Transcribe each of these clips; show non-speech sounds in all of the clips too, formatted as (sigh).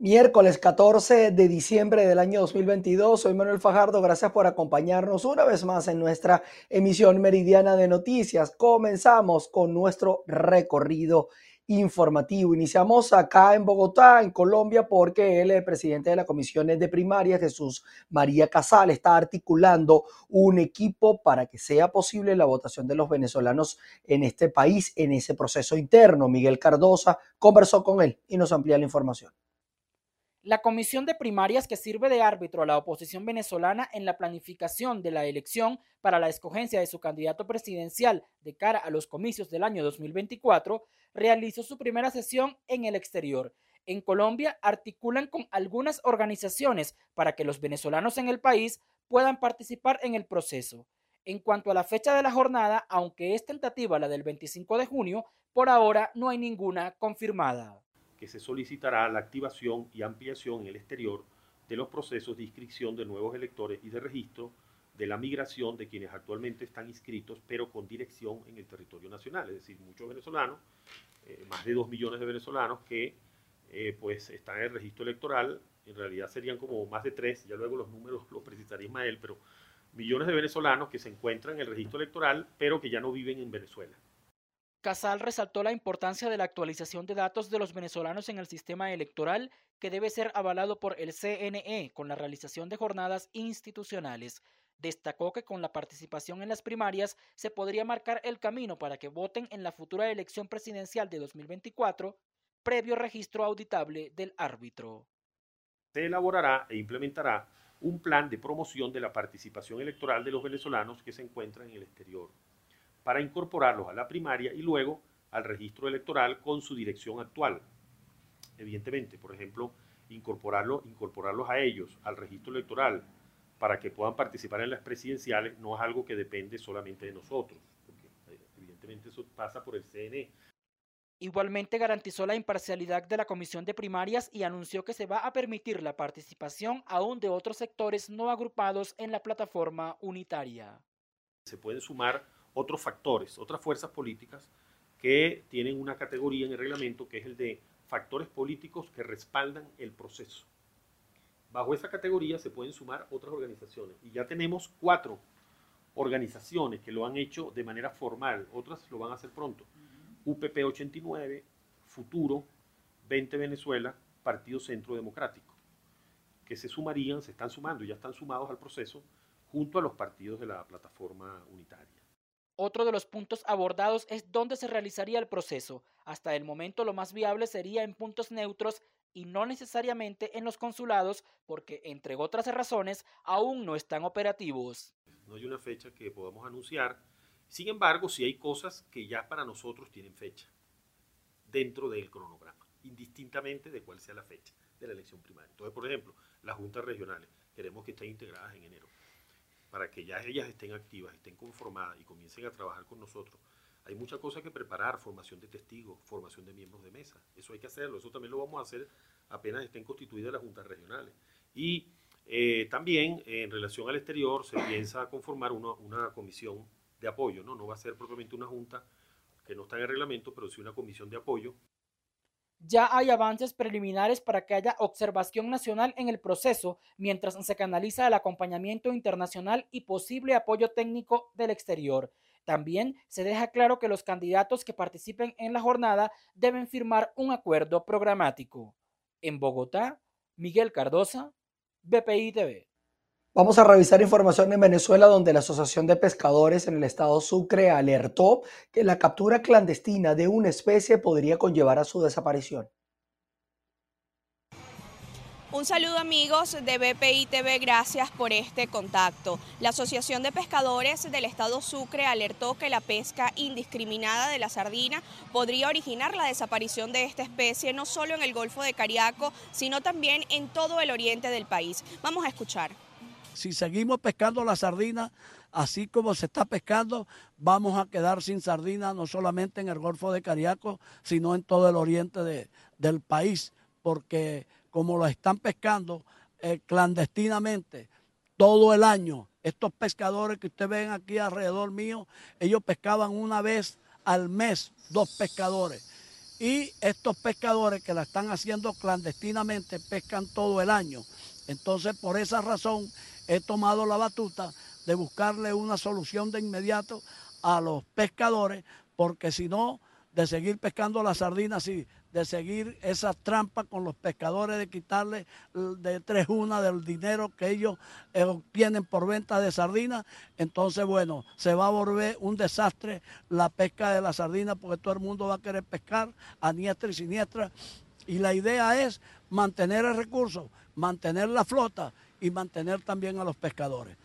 Miércoles 14 de diciembre del año 2022, soy Manuel Fajardo, gracias por acompañarnos una vez más en nuestra emisión meridiana de noticias. Comenzamos con nuestro recorrido informativo. Iniciamos acá en Bogotá, en Colombia, porque el presidente de la Comisión de Primaria, Jesús María Casal, está articulando un equipo para que sea posible la votación de los venezolanos en este país, en ese proceso interno. Miguel Cardosa conversó con él y nos amplía la información. La comisión de primarias que sirve de árbitro a la oposición venezolana en la planificación de la elección para la escogencia de su candidato presidencial de cara a los comicios del año 2024 realizó su primera sesión en el exterior. En Colombia articulan con algunas organizaciones para que los venezolanos en el país puedan participar en el proceso. En cuanto a la fecha de la jornada, aunque es tentativa la del 25 de junio, por ahora no hay ninguna confirmada que se solicitará la activación y ampliación en el exterior de los procesos de inscripción de nuevos electores y de registro de la migración de quienes actualmente están inscritos, pero con dirección en el territorio nacional, es decir, muchos venezolanos, eh, más de dos millones de venezolanos que eh, pues están en el registro electoral, en realidad serían como más de tres, ya luego los números (laughs) los precisaría Ismael, pero millones de venezolanos que se encuentran en el registro electoral, pero que ya no viven en Venezuela. Casal resaltó la importancia de la actualización de datos de los venezolanos en el sistema electoral que debe ser avalado por el CNE con la realización de jornadas institucionales. Destacó que con la participación en las primarias se podría marcar el camino para que voten en la futura elección presidencial de 2024, previo registro auditable del árbitro. Se elaborará e implementará un plan de promoción de la participación electoral de los venezolanos que se encuentran en el exterior para incorporarlos a la primaria y luego al registro electoral con su dirección actual. Evidentemente, por ejemplo, incorporarlo, incorporarlos a ellos al registro electoral para que puedan participar en las presidenciales no es algo que depende solamente de nosotros, porque eh, evidentemente eso pasa por el CNE. Igualmente garantizó la imparcialidad de la comisión de primarias y anunció que se va a permitir la participación aún de otros sectores no agrupados en la plataforma unitaria. Se pueden sumar otros factores, otras fuerzas políticas que tienen una categoría en el reglamento que es el de factores políticos que respaldan el proceso. Bajo esa categoría se pueden sumar otras organizaciones y ya tenemos cuatro organizaciones que lo han hecho de manera formal, otras lo van a hacer pronto. UPP 89, Futuro, 20 Venezuela, Partido Centro Democrático, que se sumarían, se están sumando, ya están sumados al proceso junto a los partidos de la plataforma unitaria. Otro de los puntos abordados es dónde se realizaría el proceso. Hasta el momento lo más viable sería en puntos neutros y no necesariamente en los consulados porque, entre otras razones, aún no están operativos. No hay una fecha que podamos anunciar. Sin embargo, sí hay cosas que ya para nosotros tienen fecha dentro del cronograma, indistintamente de cuál sea la fecha de la elección primaria. Entonces, por ejemplo, las juntas regionales queremos que estén integradas en enero para que ya ellas estén activas, estén conformadas y comiencen a trabajar con nosotros. Hay muchas cosas que preparar, formación de testigos, formación de miembros de mesa. Eso hay que hacerlo, eso también lo vamos a hacer apenas estén constituidas las juntas regionales. Y eh, también en relación al exterior se piensa conformar una, una comisión de apoyo, ¿no? No va a ser propiamente una junta que no está en el reglamento, pero sí una comisión de apoyo ya hay avances preliminares para que haya observación nacional en el proceso, mientras se canaliza el acompañamiento internacional y posible apoyo técnico del exterior. También se deja claro que los candidatos que participen en la jornada deben firmar un acuerdo programático. En Bogotá, Miguel Cardosa, BPI TV. Vamos a revisar información en Venezuela donde la Asociación de Pescadores en el estado Sucre alertó que la captura clandestina de una especie podría conllevar a su desaparición. Un saludo amigos de BPI TV, gracias por este contacto. La Asociación de Pescadores del Estado Sucre alertó que la pesca indiscriminada de la sardina podría originar la desaparición de esta especie no solo en el Golfo de Cariaco, sino también en todo el oriente del país. Vamos a escuchar. Si seguimos pescando la sardina, así como se está pescando, vamos a quedar sin sardina no solamente en el Golfo de Cariaco, sino en todo el oriente del país, porque como lo están pescando eh, clandestinamente todo el año, estos pescadores que ustedes ven aquí alrededor mío, ellos pescaban una vez al mes, dos pescadores. Y estos pescadores que la están haciendo clandestinamente pescan todo el año. Entonces, por esa razón, he tomado la batuta de buscarle una solución de inmediato a los pescadores, porque si no, de seguir pescando las sardinas y de seguir esa trampa con los pescadores, de quitarle de tres una del dinero que ellos eh, obtienen por venta de sardinas. Entonces, bueno, se va a volver un desastre la pesca de la sardina porque todo el mundo va a querer pescar a diestra y siniestra. Y la idea es mantener el recurso, mantener la flota y mantener también a los pescadores.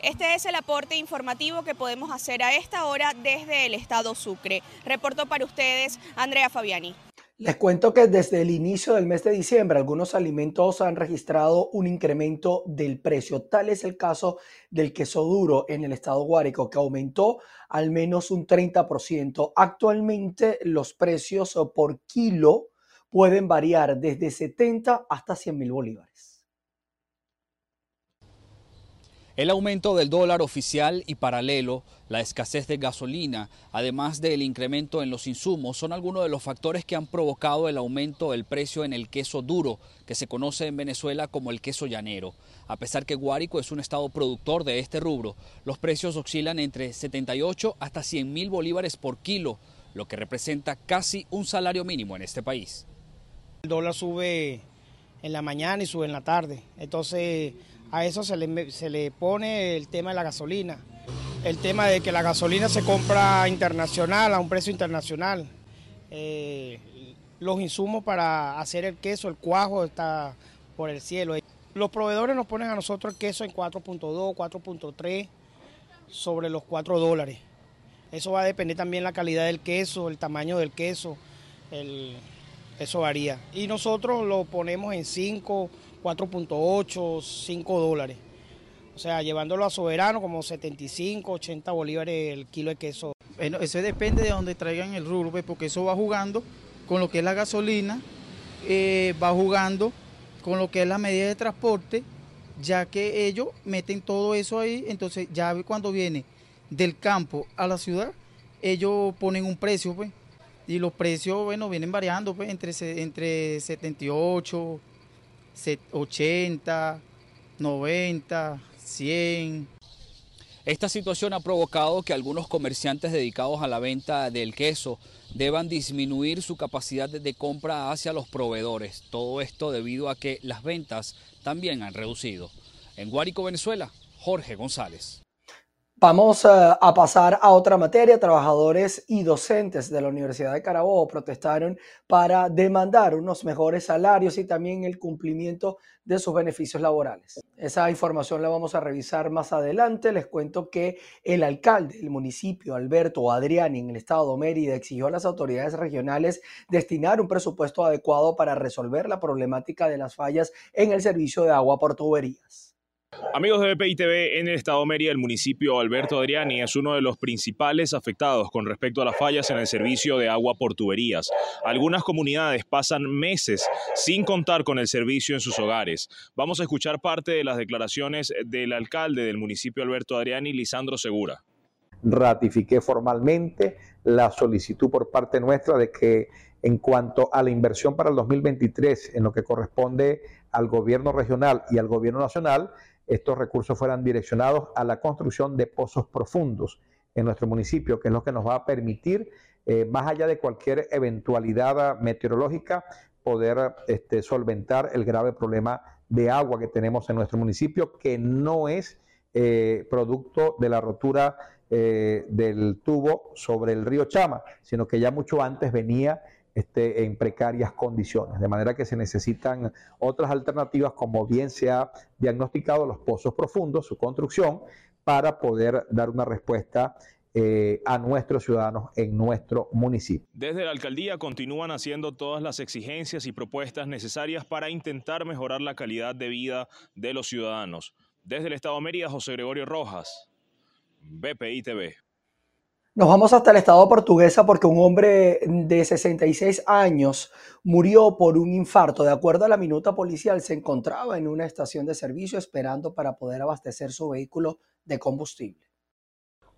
Este es el aporte informativo que podemos hacer a esta hora desde el estado Sucre. Reporto para ustedes Andrea Fabiani. Les cuento que desde el inicio del mes de diciembre algunos alimentos han registrado un incremento del precio. Tal es el caso del queso duro en el estado Guárico, que aumentó al menos un 30%. Actualmente los precios por kilo pueden variar desde 70 hasta 100 mil bolívares. El aumento del dólar oficial y paralelo, la escasez de gasolina, además del incremento en los insumos, son algunos de los factores que han provocado el aumento del precio en el queso duro, que se conoce en Venezuela como el queso llanero. A pesar que Guárico es un estado productor de este rubro, los precios oscilan entre 78 hasta 100 mil bolívares por kilo, lo que representa casi un salario mínimo en este país. El dólar sube en la mañana y sube en la tarde, entonces a eso se le, se le pone el tema de la gasolina, el tema de que la gasolina se compra internacional, a un precio internacional. Eh, los insumos para hacer el queso, el cuajo está por el cielo. Los proveedores nos ponen a nosotros el queso en 4.2, 4.3 sobre los 4 dólares. Eso va a depender también la calidad del queso, el tamaño del queso, eso varía. Y nosotros lo ponemos en 5 4.8, 5 dólares. O sea, llevándolo a soberano como 75, 80 bolívares el kilo de queso. Bueno, eso depende de donde traigan el rubro, pues, porque eso va jugando con lo que es la gasolina, eh, va jugando con lo que es la medida de transporte, ya que ellos meten todo eso ahí, entonces ya cuando viene del campo a la ciudad, ellos ponen un precio, pues, y los precios, bueno, vienen variando, pues, entre, entre 78, 80, 90, 100. Esta situación ha provocado que algunos comerciantes dedicados a la venta del queso deban disminuir su capacidad de compra hacia los proveedores. Todo esto debido a que las ventas también han reducido. En Guárico, Venezuela, Jorge González. Vamos a pasar a otra materia. Trabajadores y docentes de la Universidad de Carabobo protestaron para demandar unos mejores salarios y también el cumplimiento de sus beneficios laborales. Esa información la vamos a revisar más adelante. Les cuento que el alcalde del municipio, Alberto Adriani, en el estado de Mérida, exigió a las autoridades regionales destinar un presupuesto adecuado para resolver la problemática de las fallas en el servicio de agua por tuberías. Amigos de BPI TV, en el estado de Mérida, el municipio Alberto Adriani es uno de los principales afectados con respecto a las fallas en el servicio de agua por tuberías. Algunas comunidades pasan meses sin contar con el servicio en sus hogares. Vamos a escuchar parte de las declaraciones del alcalde del municipio Alberto Adriani, Lisandro Segura. Ratifiqué formalmente la solicitud por parte nuestra de que en cuanto a la inversión para el 2023 en lo que corresponde al gobierno regional y al gobierno nacional, estos recursos fueran direccionados a la construcción de pozos profundos en nuestro municipio, que es lo que nos va a permitir, eh, más allá de cualquier eventualidad meteorológica, poder este, solventar el grave problema de agua que tenemos en nuestro municipio, que no es eh, producto de la rotura eh, del tubo sobre el río Chama, sino que ya mucho antes venía este, en precarias condiciones. De manera que se necesitan otras alternativas, como bien se ha diagnosticado los pozos profundos, su construcción, para poder dar una respuesta eh, a nuestros ciudadanos en nuestro municipio. Desde la alcaldía continúan haciendo todas las exigencias y propuestas necesarias para intentar mejorar la calidad de vida de los ciudadanos. Desde el Estado de Mérida, José Gregorio Rojas, BPI TV. Nos vamos hasta el estado portuguesa porque un hombre de 66 años murió por un infarto. De acuerdo a la minuta policial, se encontraba en una estación de servicio esperando para poder abastecer su vehículo de combustible.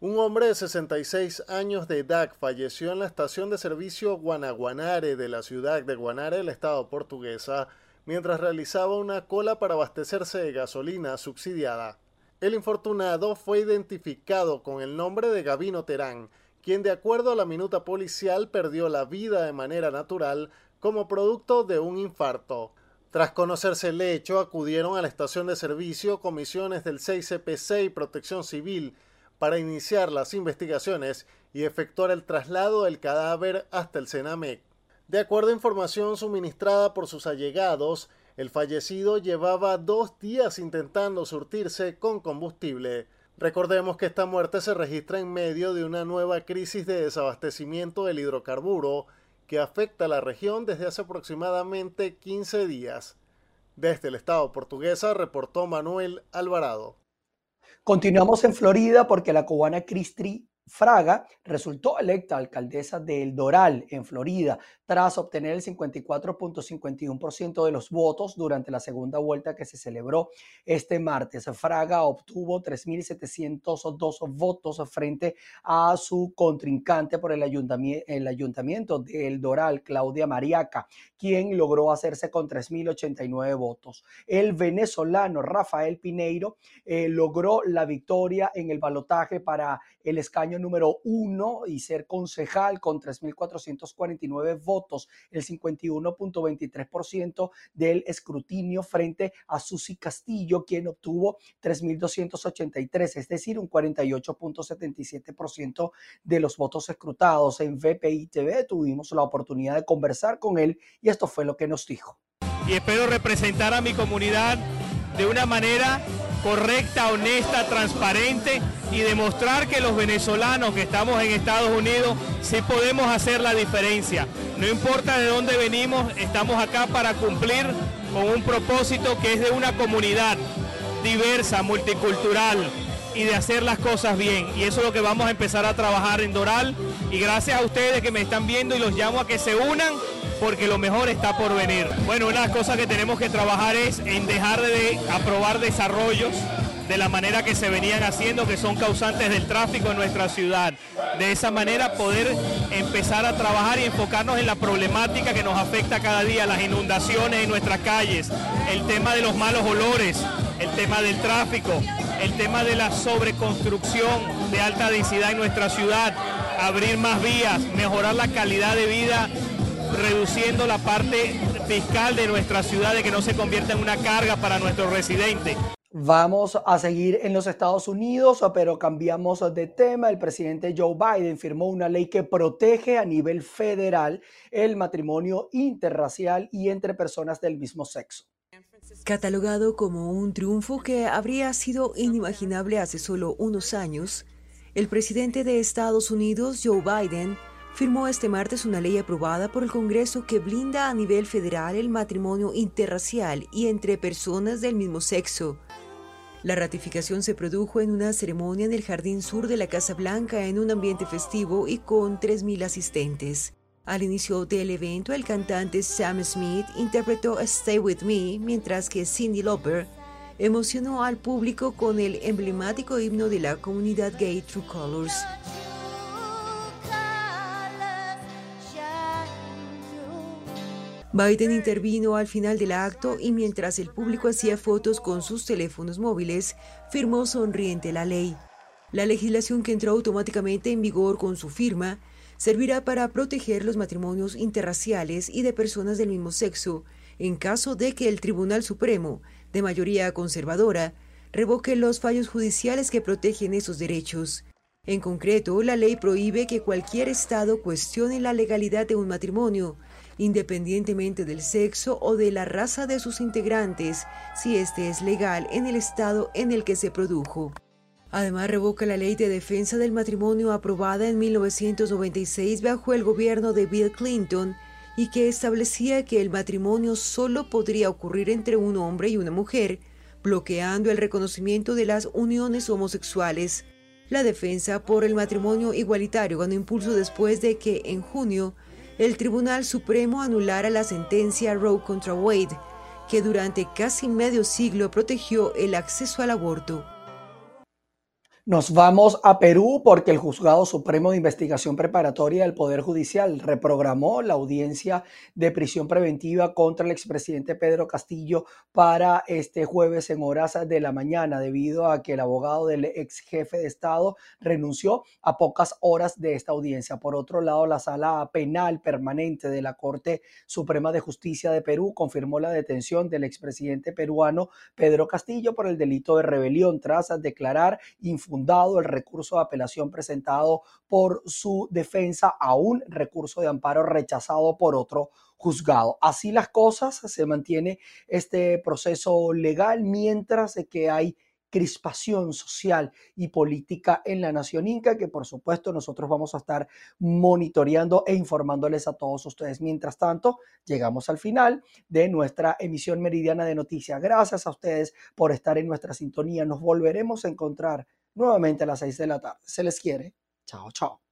Un hombre de 66 años de edad falleció en la estación de servicio Guanaguanare de la ciudad de Guanare, el estado portuguesa, mientras realizaba una cola para abastecerse de gasolina subsidiada. El infortunado fue identificado con el nombre de Gavino Terán, quien de acuerdo a la minuta policial perdió la vida de manera natural como producto de un infarto. Tras conocerse el hecho, acudieron a la estación de servicio comisiones del 6CPC y Protección Civil, para iniciar las investigaciones y efectuar el traslado del cadáver hasta el Senamec. De acuerdo a información suministrada por sus allegados, el fallecido llevaba dos días intentando surtirse con combustible. Recordemos que esta muerte se registra en medio de una nueva crisis de desabastecimiento del hidrocarburo que afecta a la región desde hace aproximadamente 15 días. Desde el estado portuguesa reportó Manuel Alvarado. Continuamos en Florida porque la cubana Cristri Fraga resultó electa alcaldesa de El Doral, en Florida, tras obtener el 54.51% de los votos durante la segunda vuelta que se celebró este martes. Fraga obtuvo 3.702 votos frente a su contrincante por el ayuntamiento, el ayuntamiento de Doral, Claudia Mariaca, quien logró hacerse con 3.089 votos. El venezolano Rafael Pineiro eh, logró la victoria en el balotaje para el escaño número uno y ser concejal con 3.449 votos, el 51.23% del escrutinio frente a Susi Castillo, quien obtuvo 3.283, es decir, un 48.77% de los votos escrutados. En VPI TV tuvimos la oportunidad de conversar con él y esto fue lo que nos dijo. Y espero representar a mi comunidad de una manera correcta, honesta, transparente y demostrar que los venezolanos que estamos en Estados Unidos sí podemos hacer la diferencia. No importa de dónde venimos, estamos acá para cumplir con un propósito que es de una comunidad diversa, multicultural y de hacer las cosas bien. Y eso es lo que vamos a empezar a trabajar en Doral. Y gracias a ustedes que me están viendo y los llamo a que se unan porque lo mejor está por venir. Bueno, una de las cosas que tenemos que trabajar es en dejar de aprobar desarrollos de la manera que se venían haciendo, que son causantes del tráfico en nuestra ciudad. De esa manera poder empezar a trabajar y enfocarnos en la problemática que nos afecta cada día, las inundaciones en nuestras calles, el tema de los malos olores, el tema del tráfico, el tema de la sobreconstrucción de alta densidad en nuestra ciudad, abrir más vías, mejorar la calidad de vida reduciendo la parte fiscal de nuestra ciudad de que no se convierta en una carga para nuestros residentes. Vamos a seguir en los Estados Unidos, pero cambiamos de tema. El presidente Joe Biden firmó una ley que protege a nivel federal el matrimonio interracial y entre personas del mismo sexo. Catalogado como un triunfo que habría sido inimaginable hace solo unos años, el presidente de Estados Unidos, Joe Biden, firmó este martes una ley aprobada por el Congreso que blinda a nivel federal el matrimonio interracial y entre personas del mismo sexo. La ratificación se produjo en una ceremonia en el jardín sur de la Casa Blanca en un ambiente festivo y con 3.000 asistentes. Al inicio del evento, el cantante Sam Smith interpretó Stay With Me, mientras que Cindy Lauper emocionó al público con el emblemático himno de la comunidad gay True Colors. Biden intervino al final del acto y mientras el público hacía fotos con sus teléfonos móviles, firmó sonriente la ley. La legislación que entró automáticamente en vigor con su firma servirá para proteger los matrimonios interraciales y de personas del mismo sexo en caso de que el Tribunal Supremo, de mayoría conservadora, revoque los fallos judiciales que protegen esos derechos. En concreto, la ley prohíbe que cualquier Estado cuestione la legalidad de un matrimonio, independientemente del sexo o de la raza de sus integrantes, si éste es legal en el estado en el que se produjo. Además, revoca la ley de defensa del matrimonio aprobada en 1996 bajo el gobierno de Bill Clinton y que establecía que el matrimonio solo podría ocurrir entre un hombre y una mujer, bloqueando el reconocimiento de las uniones homosexuales. La defensa por el matrimonio igualitario ganó impulso después de que, en junio, el Tribunal Supremo anulara la sentencia Roe contra Wade, que durante casi medio siglo protegió el acceso al aborto. Nos vamos a Perú porque el Juzgado Supremo de Investigación Preparatoria del Poder Judicial reprogramó la audiencia de prisión preventiva contra el expresidente Pedro Castillo para este jueves en horas de la mañana debido a que el abogado del ex jefe de Estado renunció a pocas horas de esta audiencia. Por otro lado, la sala penal permanente de la Corte Suprema de Justicia de Perú confirmó la detención del expresidente peruano Pedro Castillo por el delito de rebelión tras declarar fundado el recurso de apelación presentado por su defensa a un recurso de amparo rechazado por otro juzgado. Así las cosas, se mantiene este proceso legal mientras que hay crispación social y política en la nación inca, que por supuesto nosotros vamos a estar monitoreando e informándoles a todos ustedes. Mientras tanto, llegamos al final de nuestra emisión meridiana de noticias. Gracias a ustedes por estar en nuestra sintonía. Nos volveremos a encontrar nuevamente a las 6 de la tarde. Se les quiere. Chao, chao.